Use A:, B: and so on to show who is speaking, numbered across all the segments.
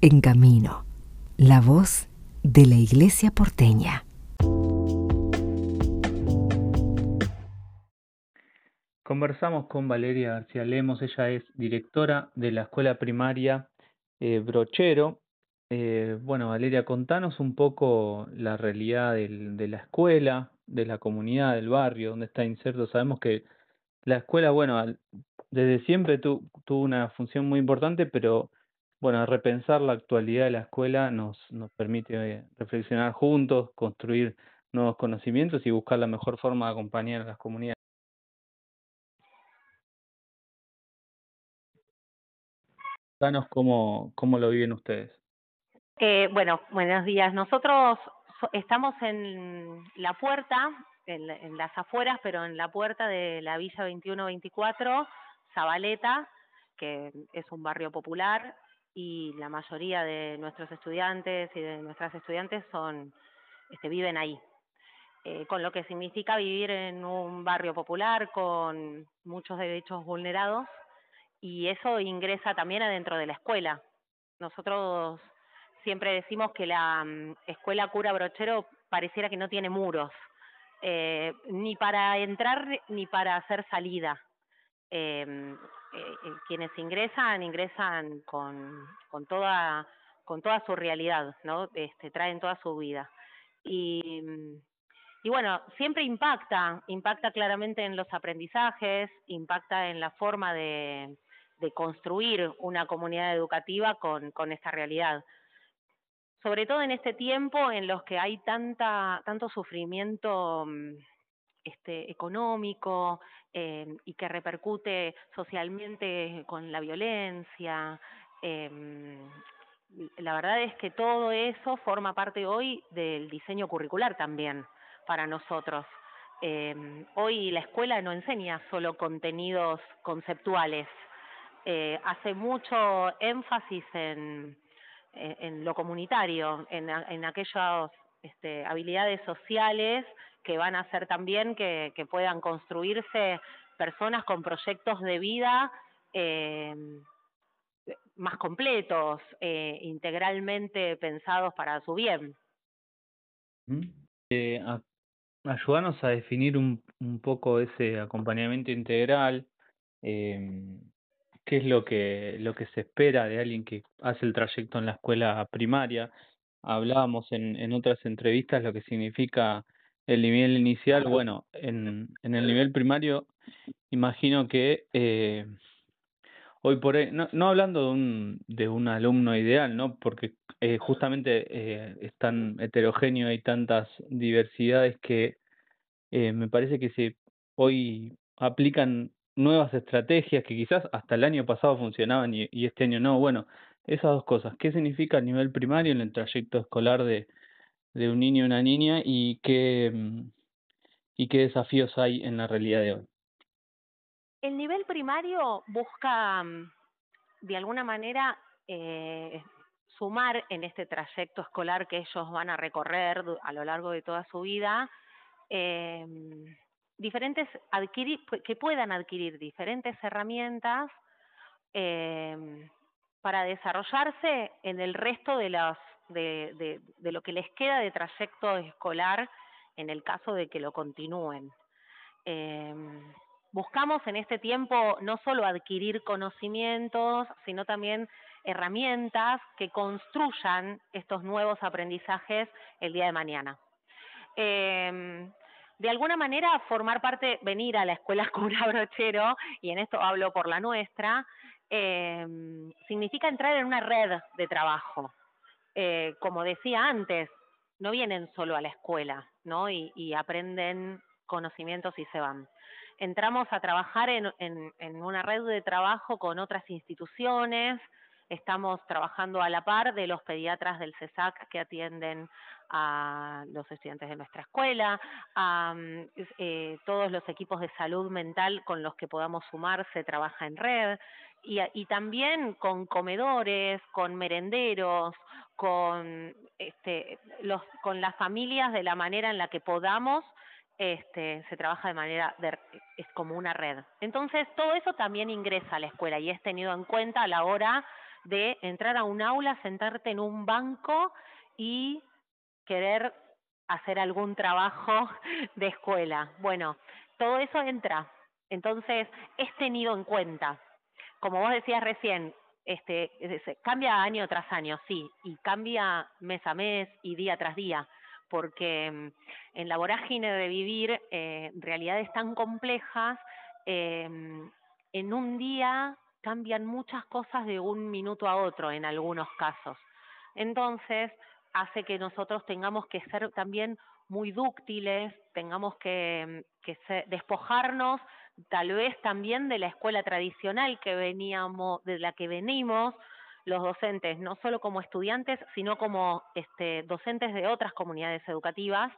A: En Camino, la voz de la Iglesia porteña.
B: Conversamos con Valeria García Lemos, ella es directora de la escuela primaria eh, Brochero. Eh, bueno, Valeria, contanos un poco la realidad de la escuela, de la comunidad, del barrio, donde está inserto. Sabemos que la escuela, bueno, desde siempre tuvo una función muy importante, pero bueno, repensar la actualidad de la escuela nos, nos permite reflexionar juntos, construir nuevos conocimientos y buscar la mejor forma de acompañar a las comunidades. Danos cómo, cómo lo viven ustedes.
C: Eh, bueno, buenos días. Nosotros estamos en la puerta, en, las afueras, pero en la puerta de la Villa 2124, Zabaleta, que es un barrio popular y la mayoría de nuestros estudiantes y de nuestras estudiantes son este, viven ahí. Eh, con lo que significa vivir en un barrio popular con muchos derechos vulnerados y eso ingresa también adentro de la escuela. Nosotros siempre decimos que la mm, escuela cura brochero pareciera que no tiene muros, eh, ni para entrar ni para hacer salida. Eh, eh, quienes ingresan, ingresan con, con, toda, con toda su realidad, ¿no? Este, traen toda su vida. Y, y bueno, siempre impacta, impacta claramente en los aprendizajes, impacta en la forma de, de construir una comunidad educativa con, con esta realidad sobre todo en este tiempo en los que hay tanta tanto sufrimiento mm, este económico eh, y que repercute socialmente con la violencia eh, la verdad es que todo eso forma parte hoy del diseño curricular también para nosotros. Eh, hoy la escuela no enseña solo contenidos conceptuales eh, hace mucho énfasis en en, lo comunitario, en, en aquellas este, habilidades sociales que van a hacer también que, que puedan construirse personas con proyectos de vida eh, más completos, eh, integralmente pensados para su bien.
B: Eh, a, ayúdanos a definir un, un poco ese acompañamiento integral. Eh, qué es lo que, lo que se espera de alguien que hace el trayecto en la escuela primaria. Hablábamos en, en otras entrevistas lo que significa el nivel inicial. Bueno, en, en el nivel primario, imagino que eh, hoy por hoy, no, no hablando de un, de un alumno ideal, ¿no? Porque eh, justamente eh, es tan heterogéneo, hay tantas diversidades que eh, me parece que se hoy aplican nuevas estrategias que quizás hasta el año pasado funcionaban y, y este año no. Bueno, esas dos cosas. ¿Qué significa a nivel primario en el trayecto escolar de, de un niño o una niña y qué, y qué desafíos hay en la realidad de hoy?
C: El nivel primario busca, mm, de alguna manera, eh, sumar en este trayecto escolar que ellos van a recorrer a lo largo de toda su vida, eh, diferentes adquirir, que puedan adquirir diferentes herramientas eh, para desarrollarse en el resto de las de, de, de, lo que les queda de trayecto escolar en el caso de que lo continúen. Eh, buscamos en este tiempo no solo adquirir conocimientos, sino también herramientas que construyan estos nuevos aprendizajes el día de mañana. Eh, de alguna manera formar parte, venir a la escuela Cura Brochero, y en esto hablo por la nuestra, eh, significa entrar en una red de trabajo. Eh, como decía antes, no vienen solo a la escuela, ¿no? Y, aprenden conocimientos y se van. Entramos a trabajar en, en, en una red de trabajo con otras instituciones, estamos trabajando a la par de los pediatras del CESAC que atienden a los estudiantes de nuestra escuela, a eh, todos los equipos de salud mental con los que podamos sumar se trabaja en red y, y también con comedores, con merenderos, con este, los, con las familias de la manera en la que podamos este, se trabaja de manera, de, es como una red. Entonces, todo eso también ingresa a la escuela y es tenido en cuenta a la hora de entrar a un aula, sentarte en un banco y querer hacer algún trabajo de escuela. Bueno, todo eso entra. Entonces, es tenido en cuenta. Como vos decías recién, este, cambia año tras año, sí, y cambia mes a mes y día tras día, porque mm, en la vorágine de vivir eh, realidades tan complejas, eh, en un día cambian muchas cosas de un minuto a otro en algunos casos. Entonces, hace que nosotros tengamos que ser también muy dúctiles, tengamos que, despojarnos tal vez también de la escuela tradicional que veníamos, de la que venimos los docentes, no solo como estudiantes, sino como este, docentes de otras comunidades educativas,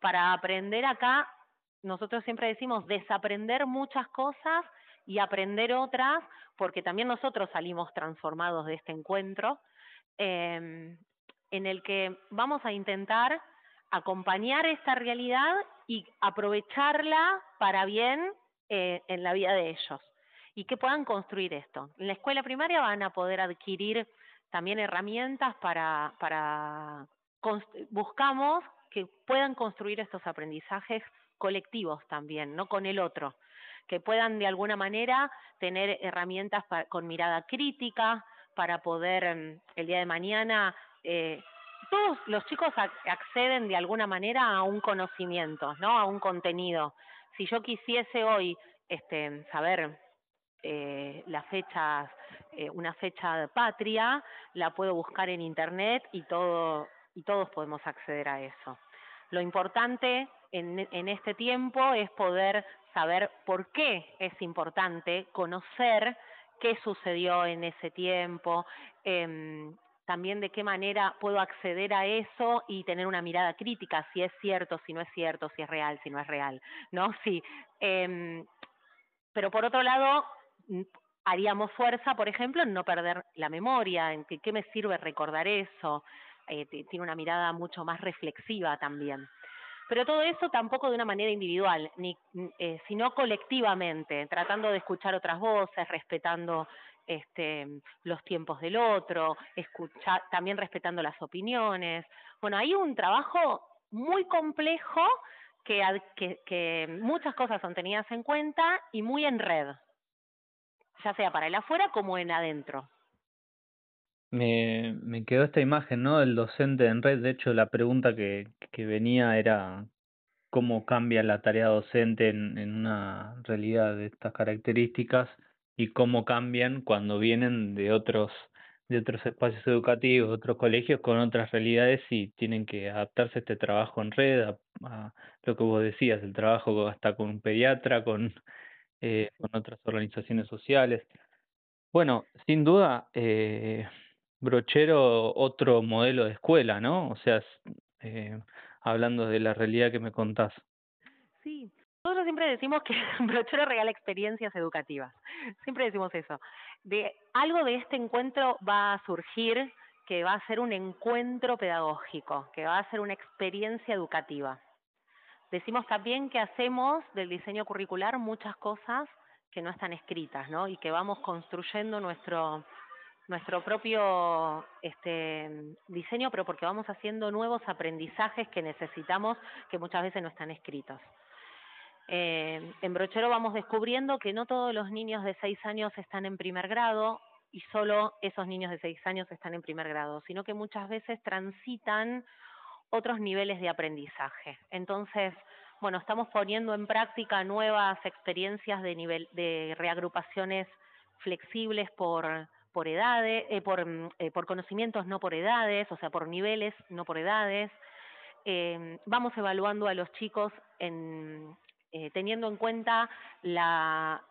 C: para aprender acá, nosotros siempre decimos desaprender muchas cosas y aprender otras, porque también nosotros salimos transformados de este encuentro, eh, en el que vamos a intentar acompañar esta realidad y aprovecharla para bien eh, en la vida de ellos y que puedan construir esto. En la escuela primaria van a poder adquirir también herramientas para, para buscamos que puedan construir estos aprendizajes colectivos también, no con el otro, que puedan de alguna manera tener herramientas con mirada crítica para poder mm, el día de mañana eh, todos los chicos acceden de alguna manera a un conocimiento, ¿no? A un contenido. Si yo quisiese hoy este, saber eh, las fechas, eh, una fecha de patria, la puedo buscar en internet y todo y todos podemos acceder a eso. Lo importante en, en este tiempo es poder saber por qué es importante conocer qué sucedió en ese tiempo, eh, también de qué manera puedo acceder a eso y tener una mirada crítica, si es cierto, si no es cierto, si es real, si no es real, ¿no? Sí. Eh, pero por otro lado, haríamos fuerza, por ejemplo, en no perder la memoria, en qué me sirve recordar eso, eh, tiene una mirada mucho más reflexiva también. Pero todo eso tampoco de una manera individual, ni, eh, sino colectivamente, tratando de escuchar otras voces, respetando este, los tiempos del otro, escuchar, también respetando las opiniones. Bueno, hay un trabajo muy complejo que, que, que muchas cosas son tenidas en cuenta y muy en red, ya sea para el afuera como en adentro.
B: Me, me quedó esta imagen, ¿no? Del docente en red. De hecho, la pregunta que, que venía era cómo cambia la tarea docente en, en una realidad de estas características y cómo cambian cuando vienen de otros de otros espacios educativos, otros colegios con otras realidades y tienen que adaptarse a este trabajo en red, a, lo que vos decías, el trabajo hasta con un pediatra, con, eh, con otras organizaciones sociales. Bueno, sin duda, eh, Brochero, otro modelo de escuela, ¿no? O sea, eh, hablando de la realidad que me contás.
C: Sí, nosotros siempre decimos que Brochero regala experiencias educativas. Siempre decimos eso. De algo de este encuentro va a surgir que va a ser un encuentro pedagógico, que va a ser una experiencia educativa. Decimos también que hacemos del diseño curricular muchas cosas que no están escritas, ¿no? Y que vamos construyendo nuestro nuestro propio este diseño, pero porque vamos haciendo nuevos aprendizajes que necesitamos que muchas veces no están escritos. Eh, en Brochero vamos descubriendo que no todos los niños de seis años están en primer grado y solo esos niños de seis años están en primer grado, sino que muchas veces transitan otros niveles de aprendizaje. Entonces, bueno, estamos poniendo en práctica nuevas experiencias de nivel de reagrupaciones flexibles por por edades, eh, por, eh, por conocimientos, no por edades, o sea, por niveles, no por edades. Eh, vamos evaluando a los chicos en, eh, teniendo en cuenta la,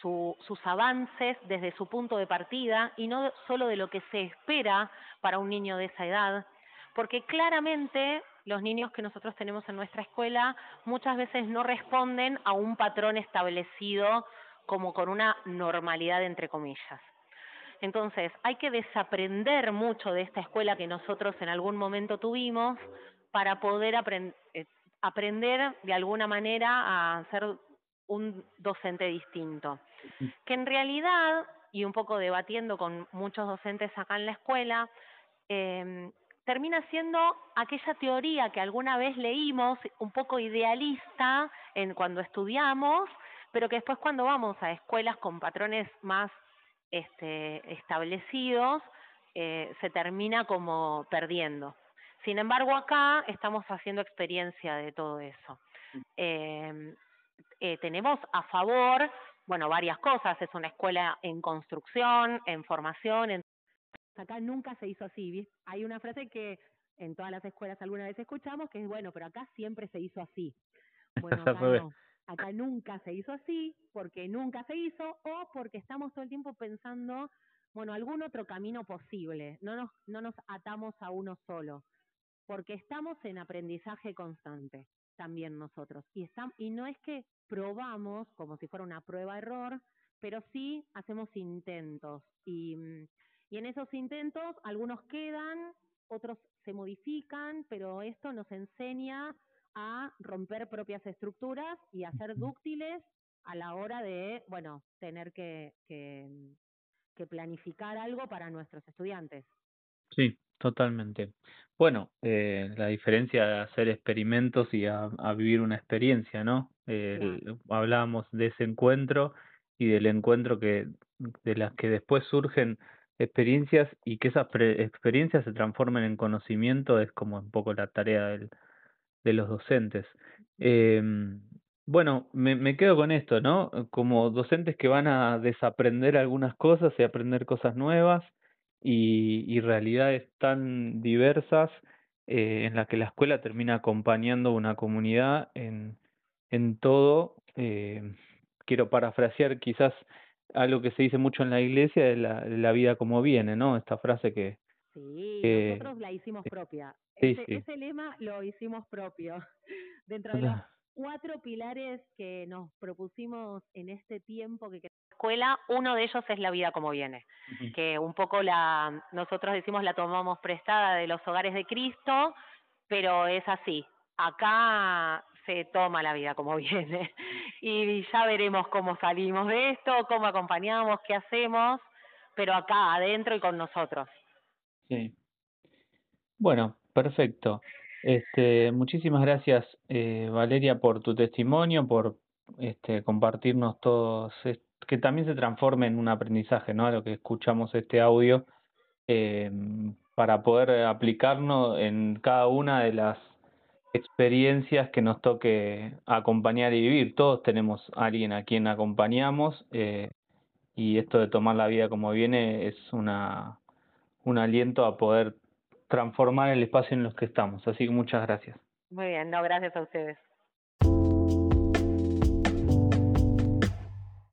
C: su, sus avances desde su punto de partida y no solo de lo que se espera para un niño de esa edad, porque claramente los niños que nosotros tenemos en nuestra escuela muchas veces no responden a un patrón establecido como con una normalidad entre comillas. Entonces, hay que desaprender mucho de esta escuela que nosotros en algún momento tuvimos para poder aprender eh, aprender de alguna manera a ser un docente distinto. Que en realidad, y un poco debatiendo con muchos docentes acá en la escuela, eh, termina siendo aquella teoría que alguna vez leímos, un poco idealista en cuando estudiamos, pero que después cuando vamos a escuelas con patrones más este, establecidos, eh, se termina como perdiendo. Sin embargo, acá estamos haciendo experiencia de todo eso. Eh, eh, tenemos a favor, bueno, varias cosas. Es una escuela en construcción, en formación, en
D: acá nunca se hizo así. Hay una frase que en todas las escuelas alguna vez escuchamos que es, bueno, pero acá siempre se hizo así. Bueno, acá no. Acá nunca se hizo así porque nunca se hizo o porque estamos todo el tiempo pensando, bueno, algún otro camino posible. No nos, no nos atamos a uno solo porque estamos en aprendizaje constante también nosotros. Y, estamos, y no es que probamos como si fuera una prueba-error, pero sí hacemos intentos. Y y en esos intentos algunos quedan, otros se modifican, pero esto nos enseña a romper propias estructuras y a ser dúctiles a la hora de, bueno, tener que, que, planificar algo para nuestros estudiantes.
B: Sí, totalmente. Bueno, eh, la diferencia de hacer experimentos y a, vivir una experiencia, ¿no? Eh, Hablábamos de ese encuentro y del encuentro que de las que después surgen experiencias y que esas experiencias se transformen en conocimiento es como un poco la tarea del, de los docentes. Eh, bueno, me, me quedo con esto, ¿no? Como docentes que van a desaprender algunas cosas y aprender cosas nuevas y, y realidades tan diversas eh, en las que la escuela termina acompañando una comunidad en, en todo. Eh, quiero parafrasear quizás algo que se dice mucho en la iglesia de la vida como viene, ¿no? Esta frase que...
D: Sí, nosotros la hicimos propia. ese, ese, lema lo hicimos propio. Dentro de los cuatro pilares que nos propusimos en este tiempo que
C: escuela, uno de ellos es la vida como viene, que un poco la nosotros decimos la tomamos prestada de los hogares de Cristo, pero es así. Acá se toma la vida como viene. Y ya veremos cómo salimos de esto, cómo acompañamos, qué hacemos, pero acá, adentro y con nosotros.
B: Sí. Bueno, perfecto. Este, muchísimas gracias, eh, Valeria, por tu testimonio, por este, compartirnos todos, que también se transforme en un aprendizaje, ¿no? A lo que escuchamos este audio, eh, para poder aplicarnos en cada una de las experiencias que nos toque acompañar y vivir. Todos tenemos a alguien a quien acompañamos eh, y esto de tomar la vida como viene es una, un aliento a poder transformar el espacio en los que estamos. Así que muchas gracias.
C: Muy bien, no, gracias a ustedes.